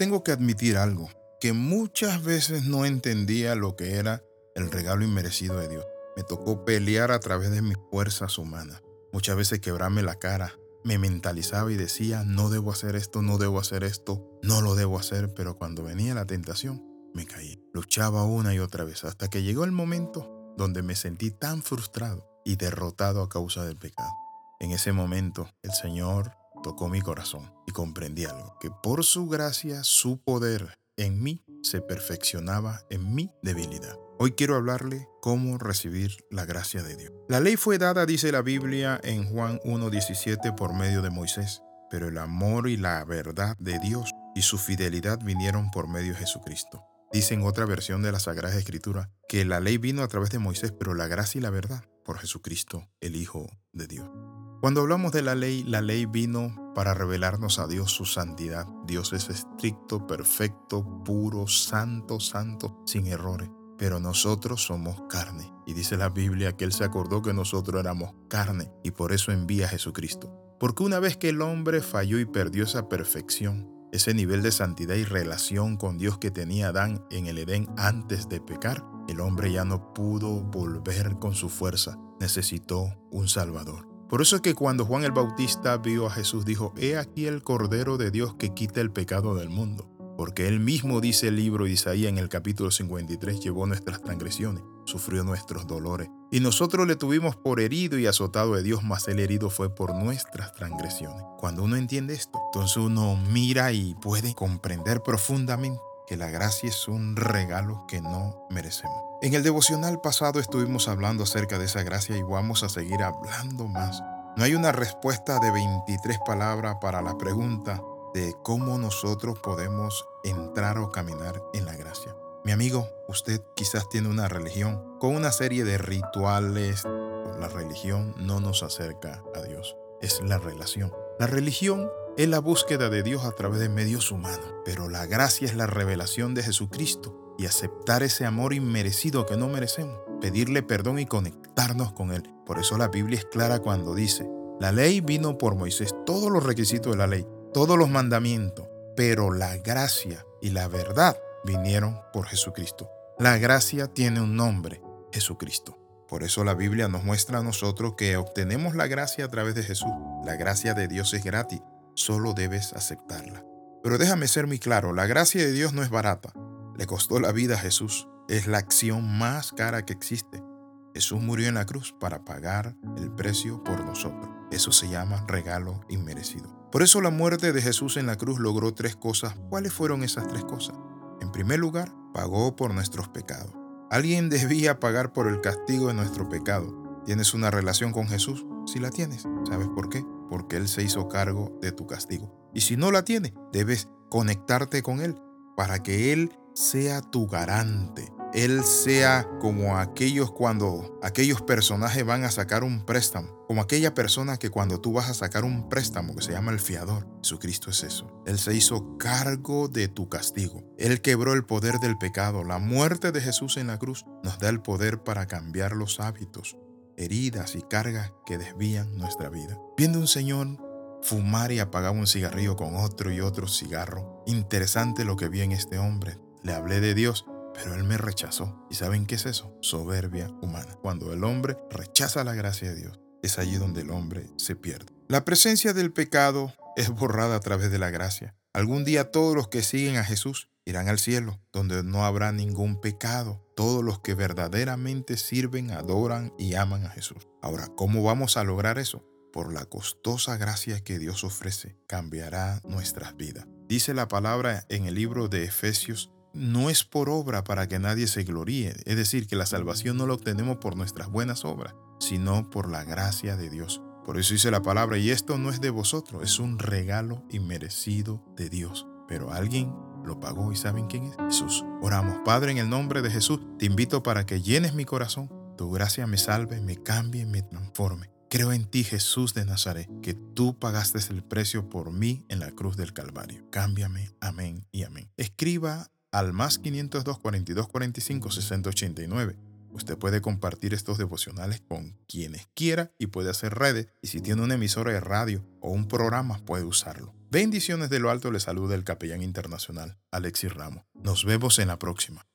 tengo que admitir algo, que muchas veces no entendía lo que era el regalo inmerecido de Dios. Me tocó pelear a través de mis fuerzas humanas. Muchas veces quebrarme la cara. Me mentalizaba y decía, no debo hacer esto, no debo hacer esto, no lo debo hacer, pero cuando venía la tentación, me caí. Luchaba una y otra vez hasta que llegó el momento donde me sentí tan frustrado y derrotado a causa del pecado. En ese momento, el Señor tocó mi corazón y comprendí algo, que por su gracia, su poder en mí se perfeccionaba en mi debilidad. Hoy quiero hablarle cómo recibir la gracia de Dios. La ley fue dada, dice la Biblia en Juan 1.17, por medio de Moisés, pero el amor y la verdad de Dios y su fidelidad vinieron por medio de Jesucristo. Dice en otra versión de la Sagrada Escritura que la ley vino a través de Moisés, pero la gracia y la verdad por Jesucristo, el Hijo de Dios. Cuando hablamos de la ley, la ley vino para revelarnos a Dios su santidad. Dios es estricto, perfecto, puro, santo, santo, sin errores pero nosotros somos carne. Y dice la Biblia que Él se acordó que nosotros éramos carne y por eso envía a Jesucristo. Porque una vez que el hombre falló y perdió esa perfección, ese nivel de santidad y relación con Dios que tenía Adán en el Edén antes de pecar, el hombre ya no pudo volver con su fuerza, necesitó un Salvador. Por eso es que cuando Juan el Bautista vio a Jesús dijo, He aquí el Cordero de Dios que quita el pecado del mundo porque él mismo dice el libro de Isaías en el capítulo 53, llevó nuestras transgresiones, sufrió nuestros dolores. Y nosotros le tuvimos por herido y azotado de Dios, mas el herido fue por nuestras transgresiones. Cuando uno entiende esto, entonces uno mira y puede comprender profundamente que la gracia es un regalo que no merecemos. En el devocional pasado estuvimos hablando acerca de esa gracia y vamos a seguir hablando más. No hay una respuesta de 23 palabras para la pregunta de cómo nosotros podemos entrar o caminar en la gracia. Mi amigo, usted quizás tiene una religión con una serie de rituales. La religión no nos acerca a Dios, es la relación. La religión es la búsqueda de Dios a través de medios humanos, pero la gracia es la revelación de Jesucristo y aceptar ese amor inmerecido que no merecemos, pedirle perdón y conectarnos con Él. Por eso la Biblia es clara cuando dice, la ley vino por Moisés, todos los requisitos de la ley, todos los mandamientos, pero la gracia y la verdad vinieron por Jesucristo. La gracia tiene un nombre, Jesucristo. Por eso la Biblia nos muestra a nosotros que obtenemos la gracia a través de Jesús. La gracia de Dios es gratis, solo debes aceptarla. Pero déjame ser muy claro, la gracia de Dios no es barata. Le costó la vida a Jesús. Es la acción más cara que existe. Jesús murió en la cruz para pagar el precio por nosotros. Eso se llama regalo inmerecido. Por eso la muerte de Jesús en la cruz logró tres cosas. ¿Cuáles fueron esas tres cosas? En primer lugar, pagó por nuestros pecados. Alguien debía pagar por el castigo de nuestro pecado. ¿Tienes una relación con Jesús? Si la tienes, ¿sabes por qué? Porque Él se hizo cargo de tu castigo. Y si no la tienes, debes conectarte con Él para que Él sea tu garante, él sea como aquellos cuando aquellos personajes van a sacar un préstamo, como aquella persona que cuando tú vas a sacar un préstamo que se llama el fiador, Jesucristo es eso. Él se hizo cargo de tu castigo. Él quebró el poder del pecado. La muerte de Jesús en la cruz nos da el poder para cambiar los hábitos, heridas y cargas que desvían nuestra vida. Viendo un señor fumar y apagar un cigarrillo con otro y otro cigarro. Interesante lo que vi en este hombre. Le hablé de Dios pero él me rechazó. ¿Y saben qué es eso? Soberbia humana. Cuando el hombre rechaza la gracia de Dios, es allí donde el hombre se pierde. La presencia del pecado es borrada a través de la gracia. Algún día todos los que siguen a Jesús irán al cielo, donde no habrá ningún pecado. Todos los que verdaderamente sirven, adoran y aman a Jesús. Ahora, ¿cómo vamos a lograr eso? Por la costosa gracia que Dios ofrece, cambiará nuestras vidas. Dice la palabra en el libro de Efesios no es por obra para que nadie se gloríe, es decir, que la salvación no la obtenemos por nuestras buenas obras, sino por la gracia de Dios. Por eso dice la palabra, y esto no es de vosotros, es un regalo inmerecido de Dios. Pero alguien lo pagó y ¿saben quién es? Jesús. Oramos, Padre, en el nombre de Jesús, te invito para que llenes mi corazón, tu gracia me salve, me cambie, me transforme. Creo en ti, Jesús de Nazaret, que tú pagaste el precio por mí en la cruz del Calvario. Cámbiame. Amén y amén. Escriba al más 502 42 45 60 89. Usted puede compartir estos devocionales con quienes quiera y puede hacer redes. Y si tiene una emisora de radio o un programa, puede usarlo. Bendiciones de lo alto le saluda el capellán internacional Alexis Ramos. Nos vemos en la próxima.